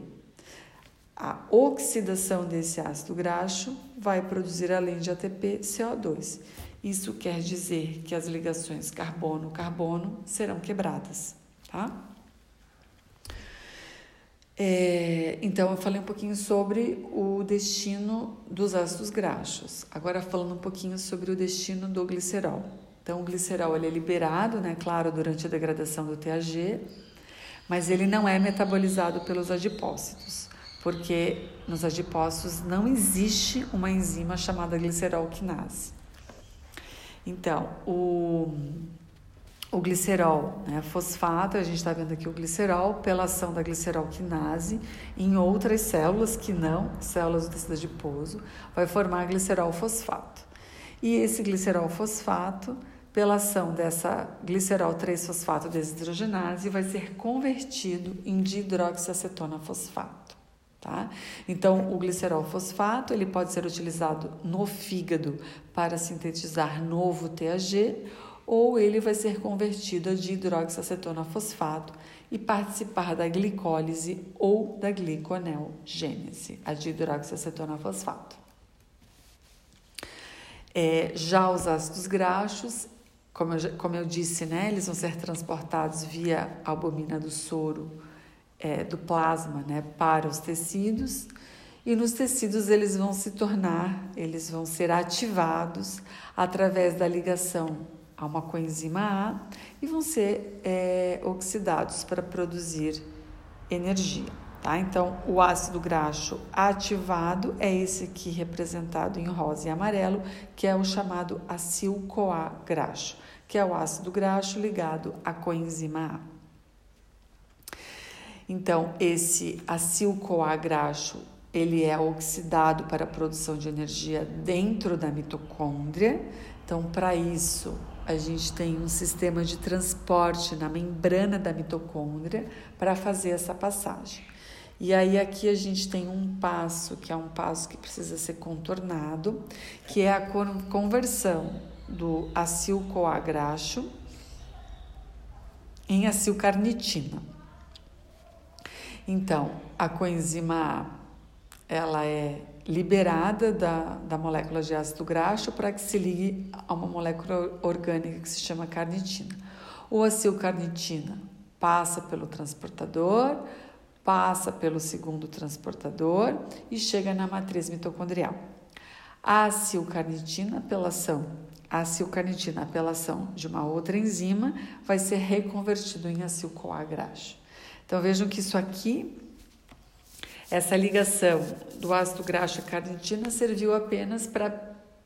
a oxidação desse ácido graxo vai produzir, além de ATP, CO2. Isso quer dizer que as ligações carbono-carbono serão quebradas, tá? É, então, eu falei um pouquinho sobre o destino dos ácidos graxos. Agora, falando um pouquinho sobre o destino do glicerol. Então, o glicerol ele é liberado, né, claro, durante a degradação do TAG, mas ele não é metabolizado pelos adipócitos, porque nos adipócitos não existe uma enzima chamada glicerol quinase. Então, o o glicerol, né, fosfato, a gente está vendo aqui o glicerol pela ação da glicerol quinase em outras células que não células do tecido adiposo, vai formar glicerol fosfato. E esse glicerol fosfato, pela ação dessa glicerol 3-fosfato desidrogenase, vai ser convertido em dihidroxiacetona fosfato. Tá? Então, o glicerol fosfato ele pode ser utilizado no fígado para sintetizar novo TAG ou ele vai ser convertido a dihidroxiacetona fosfato e participar da glicólise ou da gliconeogênese, a dihidroxiacetona fosfato. É, já os ácidos graxos, como eu, como eu disse, né, eles vão ser transportados via albumina do soro é, do plasma né, para os tecidos e nos tecidos eles vão se tornar, eles vão ser ativados através da ligação a uma coenzima A e vão ser é, oxidados para produzir energia. Tá? Então, o ácido graxo ativado é esse aqui representado em rosa e amarelo, que é o chamado acil-CoA graxo, que é o ácido graxo ligado à coenzima A. Então, esse acil-CoA graxo, ele é oxidado para a produção de energia dentro da mitocôndria. Então, para isso, a gente tem um sistema de transporte na membrana da mitocôndria para fazer essa passagem. E aí aqui a gente tem um passo, que é um passo que precisa ser contornado, que é a conversão do acil-CoA graxo em acilcarnitina. Então, a coenzima A, ela é liberada da, da molécula de ácido graxo para que se ligue a uma molécula orgânica que se chama carnitina. O acilcarnitina passa pelo transportador, passa pelo segundo transportador e chega na matriz mitocondrial. A acilcarnitina, pela ação, a acilcarnitina, pela ação de uma outra enzima, vai ser reconvertido em acil-CoA graxo. Então vejam que isso aqui essa ligação do ácido graxo à carnitina serviu apenas para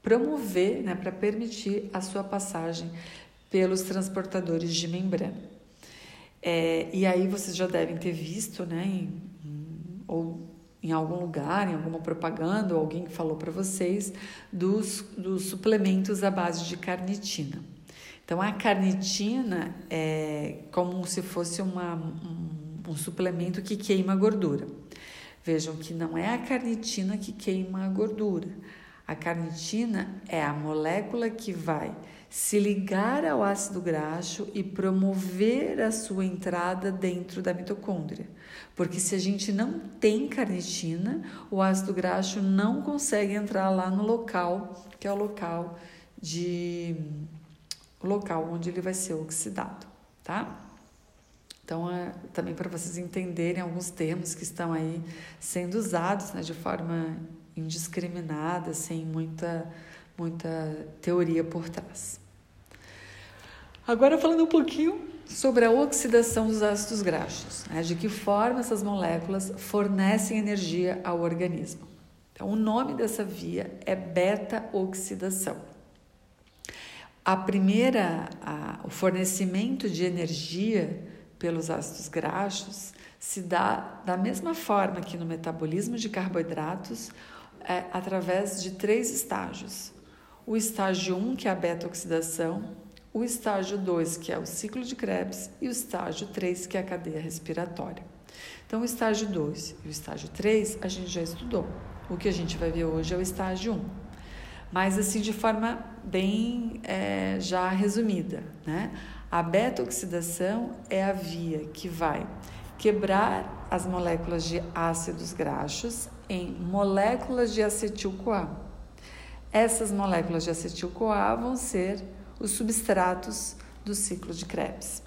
promover, né, para permitir a sua passagem pelos transportadores de membrana. É, e aí vocês já devem ter visto, né, em, em, ou em algum lugar, em alguma propaganda, ou alguém falou para vocês, dos, dos suplementos à base de carnitina. Então, a carnitina é como se fosse uma, um, um suplemento que queima gordura. Vejam que não é a carnitina que queima a gordura. A carnitina é a molécula que vai se ligar ao ácido graxo e promover a sua entrada dentro da mitocôndria. Porque se a gente não tem carnitina, o ácido graxo não consegue entrar lá no local, que é o local de o local onde ele vai ser oxidado, tá? Então, é, também para vocês entenderem alguns termos que estão aí sendo usados né, de forma indiscriminada, sem muita, muita teoria por trás. Agora, falando um pouquinho sobre a oxidação dos ácidos graxos, né, de que forma essas moléculas fornecem energia ao organismo. Então, o nome dessa via é beta-oxidação. A primeira, a, o fornecimento de energia pelos ácidos graxos se dá da mesma forma que no metabolismo de carboidratos, é, através de três estágios. O estágio 1, que é a beta-oxidação, o estágio 2, que é o ciclo de Krebs, e o estágio 3, que é a cadeia respiratória. Então, o estágio 2 e o estágio 3 a gente já estudou. O que a gente vai ver hoje é o estágio 1. Mas, assim, de forma bem é, já resumida, né? A beta-oxidação é a via que vai quebrar as moléculas de ácidos graxos em moléculas de acetil-CoA. Essas moléculas de acetil-CoA vão ser os substratos do ciclo de Krebs.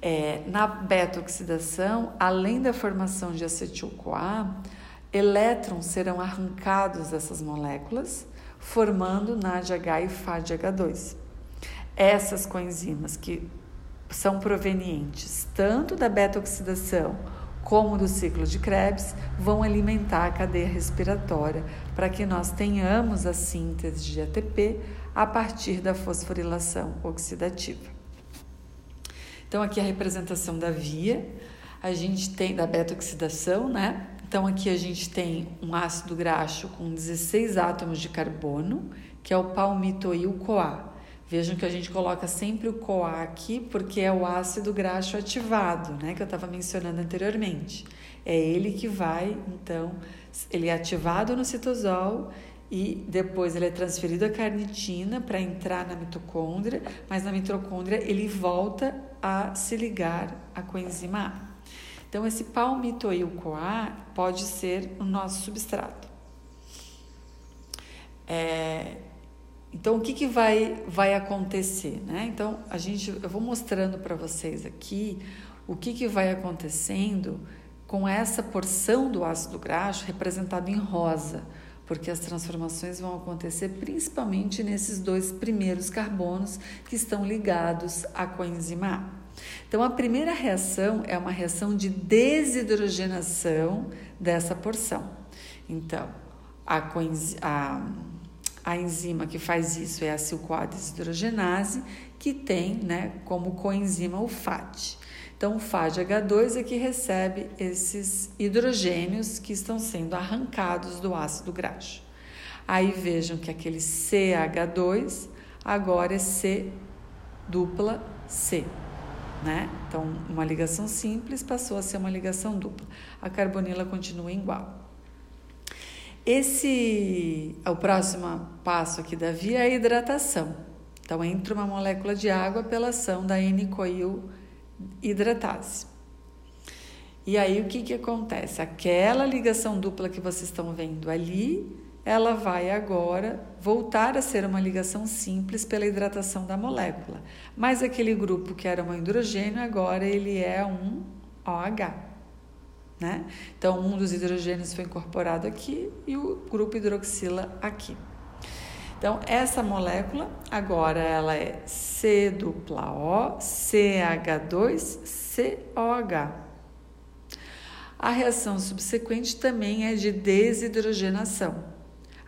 É, na beta-oxidação, além da formação de acetil-CoA, elétrons serão arrancados dessas moléculas, formando NADH e FADH2. Essas coenzimas que são provenientes tanto da beta-oxidação como do ciclo de Krebs vão alimentar a cadeia respiratória para que nós tenhamos a síntese de ATP a partir da fosforilação oxidativa. Então, aqui a representação da via, a gente tem da beta-oxidação, né? Então, aqui a gente tem um ácido graxo com 16 átomos de carbono, que é o palmitoil-CoA. Vejam que a gente coloca sempre o CoA aqui, porque é o ácido graxo ativado, né? Que eu estava mencionando anteriormente. É ele que vai, então, ele é ativado no citosol e depois ele é transferido à carnitina para entrar na mitocôndria, mas na mitocôndria ele volta a se ligar à coenzima A. Então, esse palmitoil-CoA pode ser o nosso substrato. É, então, o que, que vai, vai acontecer? Né? Então, a gente, eu vou mostrando para vocês aqui o que, que vai acontecendo com essa porção do ácido graxo representado em rosa porque as transformações vão acontecer principalmente nesses dois primeiros carbonos que estão ligados à coenzima A. Então, a primeira reação é uma reação de desidrogenação dessa porção. Então, a, a, a enzima que faz isso é a silcoadesidrogenase, que tem né, como coenzima o FAT. Então, o FADH2 é que recebe esses hidrogênios que estão sendo arrancados do ácido graxo. Aí vejam que aquele CH2 agora é C dupla C. Né? Então, uma ligação simples passou a ser uma ligação dupla. A carbonila continua igual. Esse, o próximo passo aqui da via é a hidratação. Então, entra uma molécula de água pela ação da N-coil hidratase. E aí o que, que acontece? Aquela ligação dupla que vocês estão vendo ali, ela vai agora voltar a ser uma ligação simples pela hidratação da molécula. Mas aquele grupo que era um hidrogênio, agora ele é um OH. Né? Então, um dos hidrogênios foi incorporado aqui e o grupo hidroxila aqui. Então, essa molécula agora ela é C dupla O, CH2, COH. A reação subsequente também é de desidrogenação.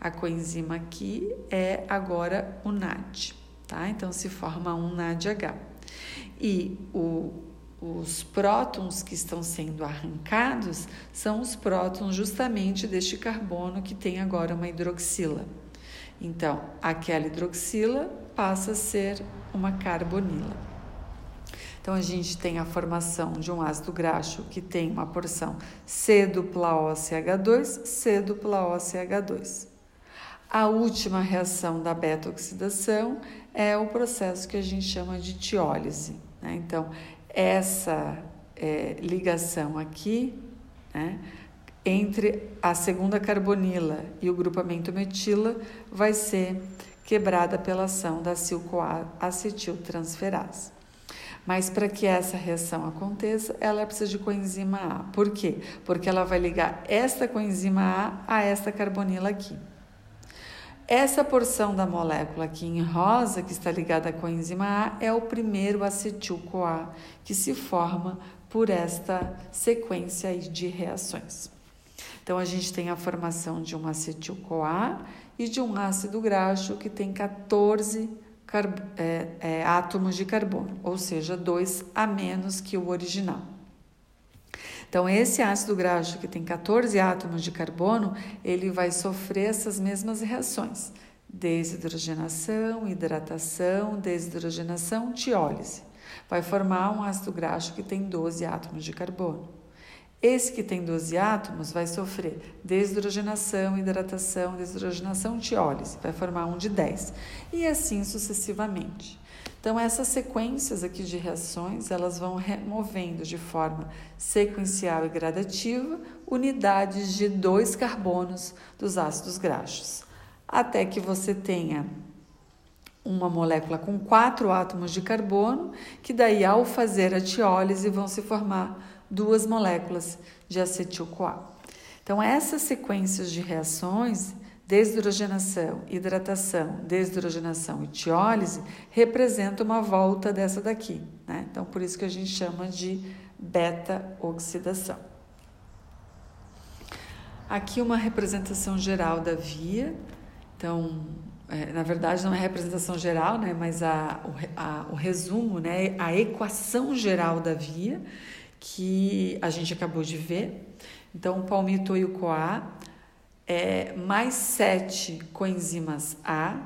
A coenzima aqui é agora o NAD, tá? Então se forma um NADH. E o, os prótons que estão sendo arrancados são os prótons justamente deste carbono que tem agora uma hidroxila. Então, aquela hidroxila passa a ser uma carbonila. Então, a gente tem a formação de um ácido graxo que tem uma porção C dupla OCH2, C dupla OCH2. A última reação da beta-oxidação é o processo que a gente chama de tiólise. Né? Então, essa é, ligação aqui, né? entre a segunda carbonila e o grupamento metila vai ser quebrada pela ação da acetiltransferase. Mas para que essa reação aconteça, ela precisa de coenzima A. Por quê? Porque ela vai ligar esta coenzima A a esta carbonila aqui. Essa porção da molécula aqui em rosa, que está ligada à coenzima A, é o primeiro acetil-CoA que se forma por esta sequência de reações. Então, a gente tem a formação de um acetil-CoA e de um ácido graxo que tem 14 é, é, átomos de carbono, ou seja, dois a menos que o original. Então, esse ácido graxo que tem 14 átomos de carbono, ele vai sofrer essas mesmas reações: desidrogenação, hidratação, desidrogenação, tiólise. Vai formar um ácido graxo que tem 12 átomos de carbono. Esse que tem 12 átomos vai sofrer desidrogenação, hidratação, desidrogenação, tiólise, vai formar um de 10 e assim sucessivamente. Então essas sequências aqui de reações, elas vão removendo de forma sequencial e gradativa unidades de dois carbonos dos ácidos graxos, até que você tenha uma molécula com quatro átomos de carbono, que daí ao fazer a tiólise vão se formar duas moléculas de acetil-CoA. Então essas sequências de reações Desidrogenação, hidratação, desidrogenação e tiólise representam uma volta dessa daqui. Né? Então, por isso que a gente chama de beta-oxidação. Aqui uma representação geral da via. Então, é, na verdade não é representação geral, né, mas a, o, a, o resumo, né, a equação geral da via que a gente acabou de ver. Então, o palmito e o CoA é, mais 7 coenzimas A,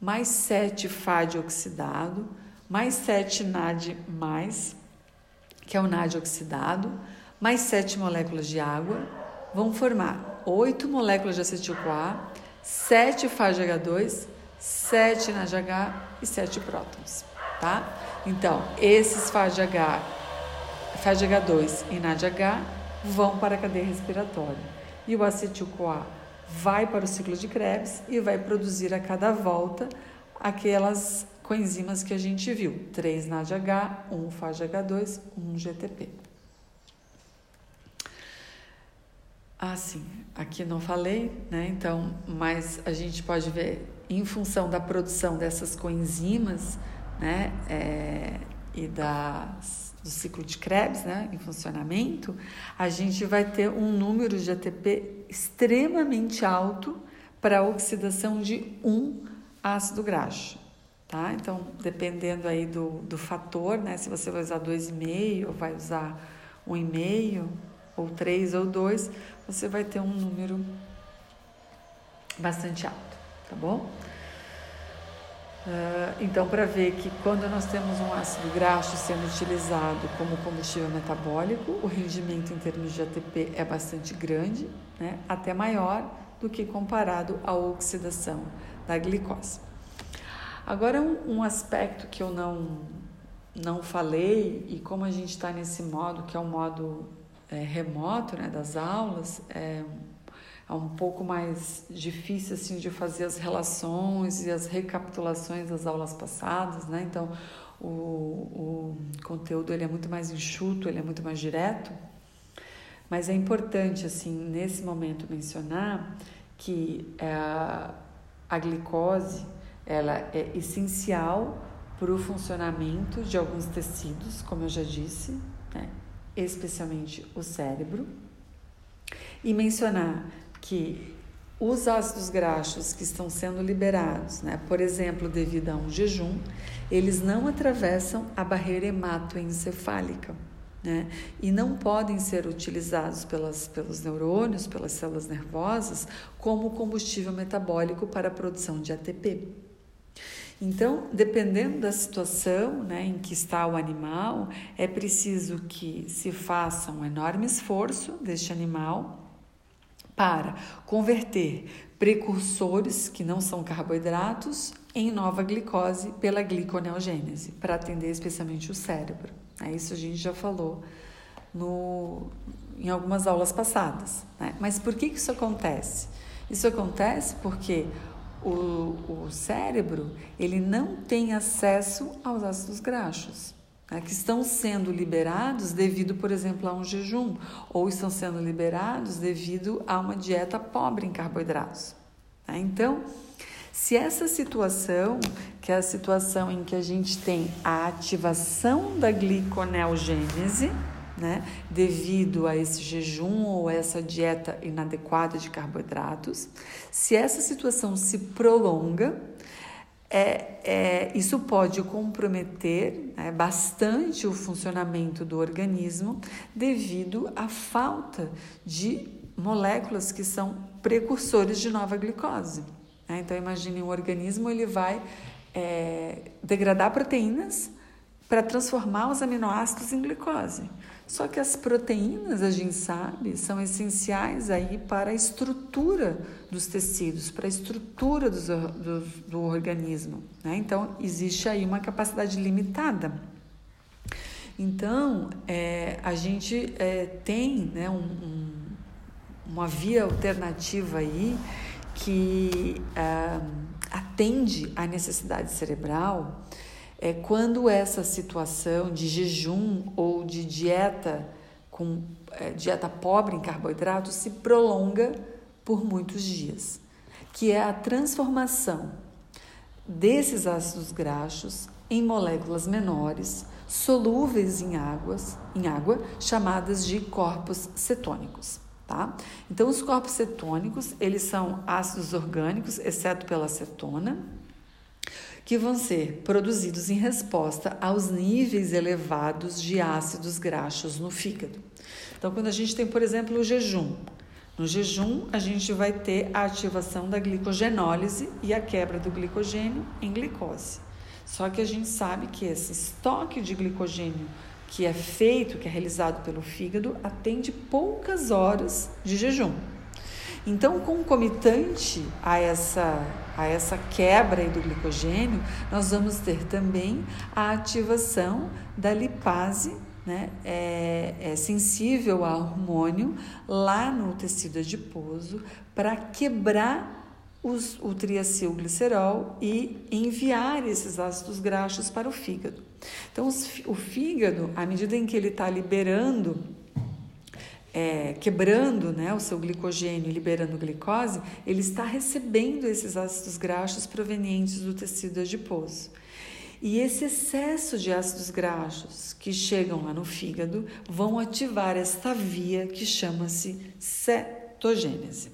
mais 7 FAD oxidado, mais 7 NAD+, que é o NAD oxidado, mais 7 moléculas de água, vão formar 8 moléculas de acetil-CoA, 7 FADH2, 7 NADH e 7 prótons, tá? Então, esses FADH, FADH2 e NADH vão para a cadeia respiratória e o acetil-CoA vai para o ciclo de Krebs e vai produzir a cada volta aquelas coenzimas que a gente viu, 3 NADH, 1 FADH2, 1 GTP. Ah, sim, aqui não falei, né? Então, mas a gente pode ver em função da produção dessas coenzimas, né? É, e das do ciclo de Krebs, né, em funcionamento, a gente vai ter um número de ATP extremamente alto para oxidação de um ácido graxo. Tá? Então, dependendo aí do, do fator, né, se você vai usar 2,5 ou vai usar 1,5 ou 3 ou 2, você vai ter um número bastante alto, tá bom? Uh, então, para ver que quando nós temos um ácido graxo sendo utilizado como combustível metabólico, o rendimento em termos de ATP é bastante grande, né? até maior do que comparado à oxidação da glicose. Agora, um, um aspecto que eu não, não falei, e como a gente está nesse modo, que é o modo é, remoto né, das aulas, é, é um pouco mais difícil assim de fazer as relações e as recapitulações das aulas passadas, né? Então o, o conteúdo ele é muito mais enxuto, ele é muito mais direto, mas é importante assim nesse momento mencionar que é, a glicose ela é essencial para o funcionamento de alguns tecidos, como eu já disse, né? especialmente o cérebro, e mencionar que os ácidos graxos que estão sendo liberados, né, por exemplo, devido a um jejum, eles não atravessam a barreira hematoencefálica. Né, e não podem ser utilizados pelas, pelos neurônios, pelas células nervosas, como combustível metabólico para a produção de ATP. Então, dependendo da situação né, em que está o animal, é preciso que se faça um enorme esforço deste animal para converter precursores que não são carboidratos em nova glicose pela gliconeogênese, para atender especialmente o cérebro. É isso a gente já falou no, em algumas aulas passadas. Né? Mas por que isso acontece? Isso acontece porque o, o cérebro ele não tem acesso aos ácidos graxos né, que estão sendo liberados devido, por exemplo, a um jejum, ou estão sendo liberados devido a uma dieta pobre em carboidratos. Né? Então, se essa situação, que é a situação em que a gente tem a ativação da gliconeogênese, né, devido a esse jejum ou essa dieta inadequada de carboidratos, se essa situação se prolonga, é, é, isso pode comprometer né, bastante o funcionamento do organismo devido à falta de moléculas que são precursores de nova glicose. Né? Então imagine um organismo ele vai é, degradar proteínas para transformar os aminoácidos em glicose. Só que as proteínas, a gente sabe, são essenciais aí para a estrutura dos tecidos, para a estrutura do, do, do organismo. Né? Então, existe aí uma capacidade limitada. Então, é, a gente é, tem né, um, um, uma via alternativa aí que é, atende à necessidade cerebral é quando essa situação de jejum ou de dieta com é, dieta pobre em carboidratos se prolonga por muitos dias, que é a transformação desses ácidos graxos em moléculas menores solúveis em águas, em água, chamadas de corpos cetônicos. Tá? Então, os corpos cetônicos, eles são ácidos orgânicos, exceto pela acetona, que vão ser produzidos em resposta aos níveis elevados de ácidos graxos no fígado. Então, quando a gente tem, por exemplo, o jejum, no jejum a gente vai ter a ativação da glicogenólise e a quebra do glicogênio em glicose. Só que a gente sabe que esse estoque de glicogênio que é feito, que é realizado pelo fígado, atende poucas horas de jejum. Então, concomitante a essa, a essa quebra do glicogênio, nós vamos ter também a ativação da lipase né, é, é, sensível ao hormônio lá no tecido adiposo para quebrar os, o triacilglicerol e enviar esses ácidos graxos para o fígado. Então, o fígado, à medida em que ele está liberando é, quebrando né, o seu glicogênio e liberando glicose, ele está recebendo esses ácidos graxos provenientes do tecido adiposo. E esse excesso de ácidos graxos que chegam lá no fígado vão ativar esta via que chama-se cetogênese.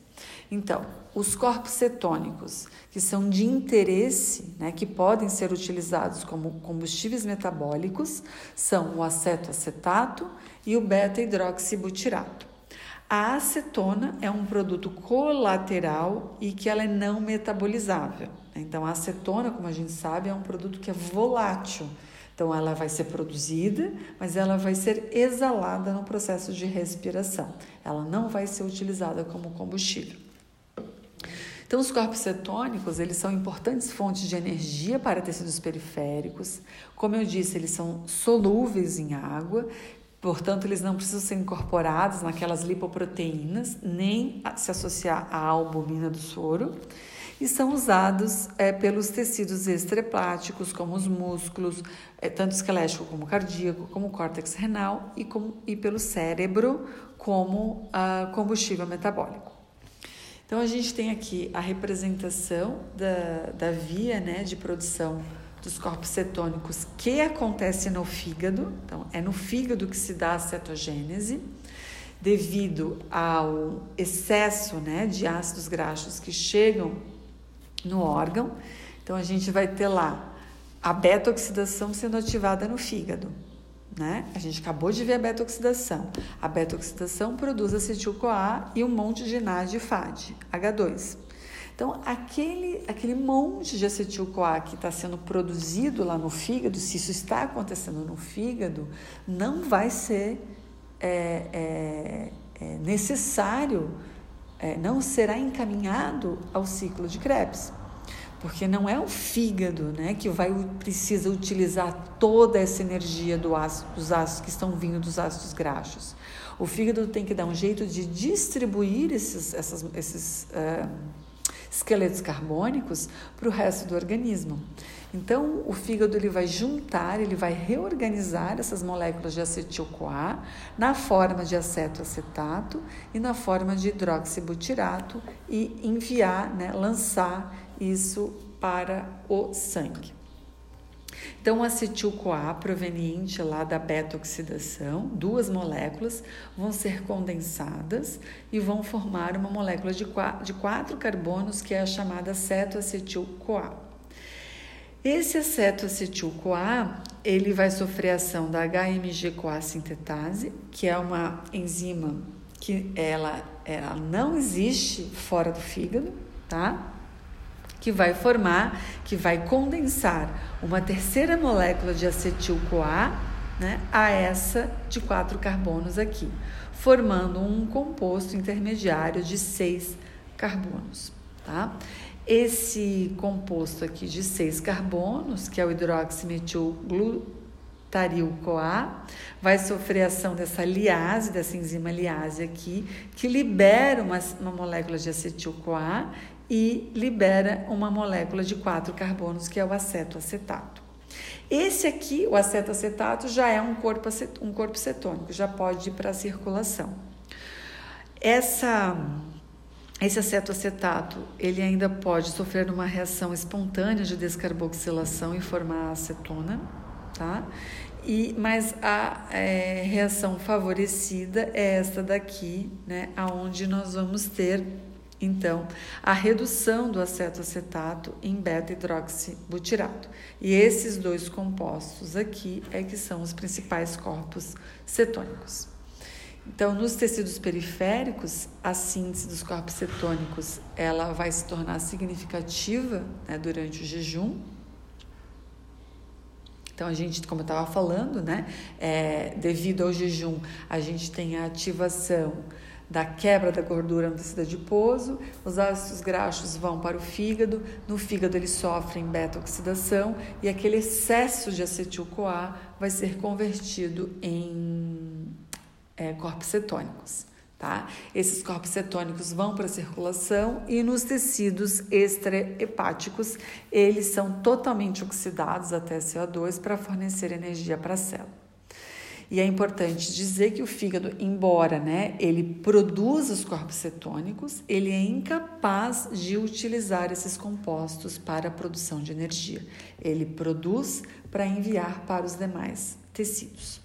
Então, os corpos cetônicos, que são de interesse, né, que podem ser utilizados como combustíveis metabólicos, são o acetoacetato e o beta-hidroxibutirato. A acetona é um produto colateral e que ela é não metabolizável. Então, a acetona, como a gente sabe, é um produto que é volátil. Então, ela vai ser produzida, mas ela vai ser exalada no processo de respiração. Ela não vai ser utilizada como combustível. Então, os corpos cetônicos, eles são importantes fontes de energia para tecidos periféricos. Como eu disse, eles são solúveis em água, portanto, eles não precisam ser incorporados naquelas lipoproteínas, nem se associar à albumina do soro. E são usados é, pelos tecidos extrahepáticos, como os músculos, é, tanto esquelético como cardíaco, como córtex renal, e, e pelo cérebro, como ah, combustível metabólico. Então a gente tem aqui a representação da, da via né, de produção dos corpos cetônicos que acontece no fígado. Então, é no fígado que se dá a cetogênese, devido ao excesso né, de ácidos graxos que chegam no órgão. Então, a gente vai ter lá a beta-oxidação sendo ativada no fígado. Né? A gente acabou de ver a beta-oxidação. A beta-oxidação produz acetil-CoA e um monte de NAD e FAD, H2. Então, aquele, aquele monte de acetil-CoA que está sendo produzido lá no fígado, se isso está acontecendo no fígado, não vai ser é, é, é necessário, é, não será encaminhado ao ciclo de Krebs porque não é o fígado né, que vai precisa utilizar toda essa energia do ácido, dos ácidos que estão vindo dos ácidos graxos. O fígado tem que dar um jeito de distribuir esses, essas, esses uh, esqueletos carbônicos para o resto do organismo. Então, o fígado ele vai juntar, ele vai reorganizar essas moléculas de acetil-CoA na forma de acetoacetato e na forma de hidroxibutirato e enviar, né, lançar isso para o sangue. Então, o acetil-CoA proveniente lá da beta-oxidação, duas moléculas vão ser condensadas e vão formar uma molécula de quatro, carbonos que é a chamada cetoacetil-CoA. Esse acetoacetil-CoA, ele vai sofrer ação da HMG-CoA sintetase, que é uma enzima que ela, ela não existe fora do fígado, tá? Que vai formar, que vai condensar uma terceira molécula de acetil-CoA né, a essa de quatro carbonos aqui, formando um composto intermediário de seis carbonos. Tá? Esse composto aqui de seis carbonos, que é o hidroximetilglutaril-CoA, vai sofrer ação dessa liase, dessa enzima liase aqui, que libera uma, uma molécula de acetil-CoA e libera uma molécula de quatro carbonos, que é o acetoacetato. Esse aqui, o acetoacetato, já é um corpo, um corpo cetônico, já pode ir para a circulação. Essa, esse acetoacetato, ele ainda pode sofrer uma reação espontânea de descarboxilação e formar acetona, tá? E, mas a é, reação favorecida é esta daqui, né, aonde nós vamos ter então, a redução do acetoacetato em beta-hidroxibutirato. E esses dois compostos aqui é que são os principais corpos cetônicos. Então, nos tecidos periféricos, a síntese dos corpos cetônicos ela vai se tornar significativa né, durante o jejum. Então, a gente, como eu estava falando, né, é, devido ao jejum, a gente tem a ativação da quebra da gordura no tecido adiposo, os ácidos graxos vão para o fígado, no fígado eles sofrem beta-oxidação e aquele excesso de acetil-CoA vai ser convertido em é, corpos cetônicos. Tá? Esses corpos cetônicos vão para a circulação e nos tecidos extrahepáticos eles são totalmente oxidados até CO2 para fornecer energia para a célula. E é importante dizer que o fígado, embora né, ele produza os corpos cetônicos, ele é incapaz de utilizar esses compostos para a produção de energia. Ele produz para enviar para os demais tecidos.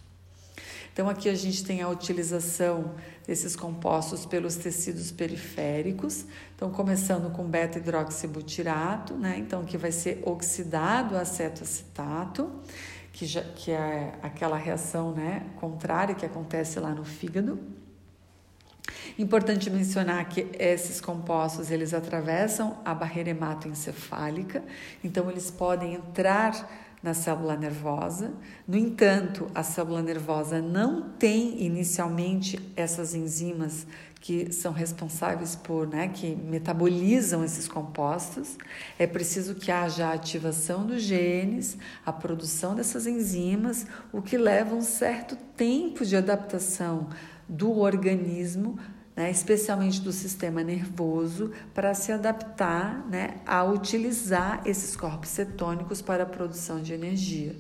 Então, aqui a gente tem a utilização desses compostos pelos tecidos periféricos. Então, começando com beta-hidroxibutirato, né? Então, que vai ser oxidado a acetoacetato que, já, que é aquela reação né, contrária que acontece lá no fígado. Importante mencionar que esses compostos eles atravessam a barreira hematoencefálica, então eles podem entrar na célula nervosa. No entanto, a célula nervosa não tem inicialmente essas enzimas que são responsáveis por, né, que metabolizam esses compostos. É preciso que haja a ativação dos genes, a produção dessas enzimas, o que leva um certo tempo de adaptação do organismo, né, especialmente do sistema nervoso, para se adaptar né, a utilizar esses corpos cetônicos para a produção de energia.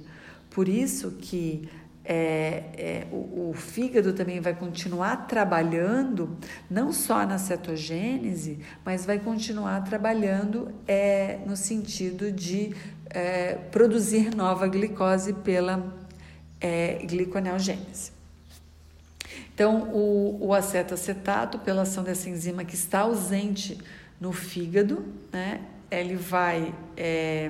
Por isso que é, é, o, o, fígado também vai continuar trabalhando, não só na cetogênese, mas vai continuar trabalhando é, no sentido de é, produzir nova glicose pela é, gliconeogênese. Então, o, o acetoacetato, pela ação dessa enzima que está ausente no fígado, né, ele vai é,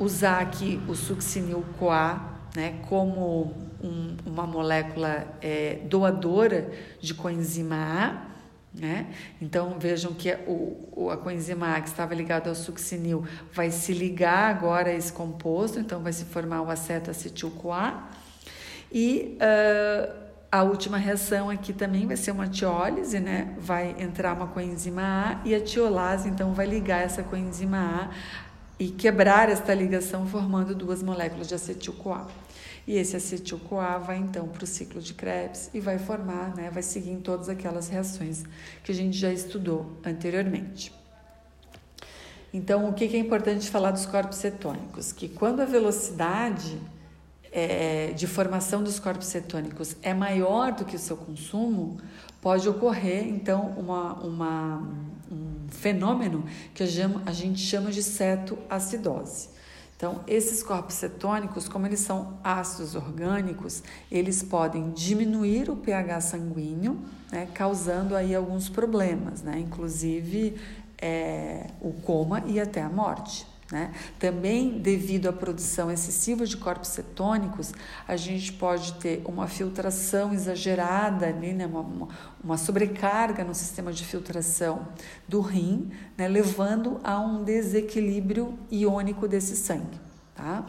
usar aqui o succinil-CoA né, como um, uma molécula é, doadora de coenzima A. Né? Então vejam que o, a coenzima A que estava ligada ao succinil vai se ligar agora a esse composto, então vai se formar o acetoacetil-CoA. E uh, a última reação aqui também vai ser uma tiólise, né? Vai entrar uma coenzima A e a tiolase então vai ligar essa coenzima A e quebrar esta ligação formando duas moléculas de acetil-CoA. E esse acetil-CoA vai então para o ciclo de Krebs e vai formar, né, vai seguir em todas aquelas reações que a gente já estudou anteriormente. Então, o que é importante falar dos corpos cetônicos? Que quando a velocidade é, de formação dos corpos cetônicos é maior do que o seu consumo, pode ocorrer então uma, uma, um fenômeno que a gente chama de cetoacidose. Então, esses corpos cetônicos, como eles são ácidos orgânicos, eles podem diminuir o pH sanguíneo, né, causando aí alguns problemas, né, inclusive é, o coma e até a morte. Né? Também, devido à produção excessiva de corpos cetônicos, a gente pode ter uma filtração exagerada, ali, né? uma, uma sobrecarga no sistema de filtração do rim, né? levando a um desequilíbrio iônico desse sangue. Tá?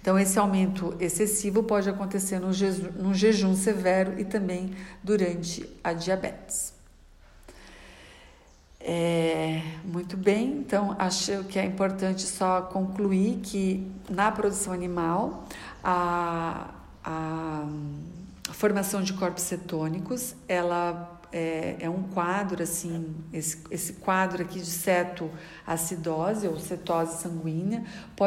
Então, esse aumento excessivo pode acontecer no no jejum severo e também durante a diabetes. É, muito bem, então acho que é importante só concluir que na produção animal a, a, formação de corpos cetônicos ela é, é, um quadro assim esse, esse quadro aqui de cetoacidose ou cetose sanguínea pode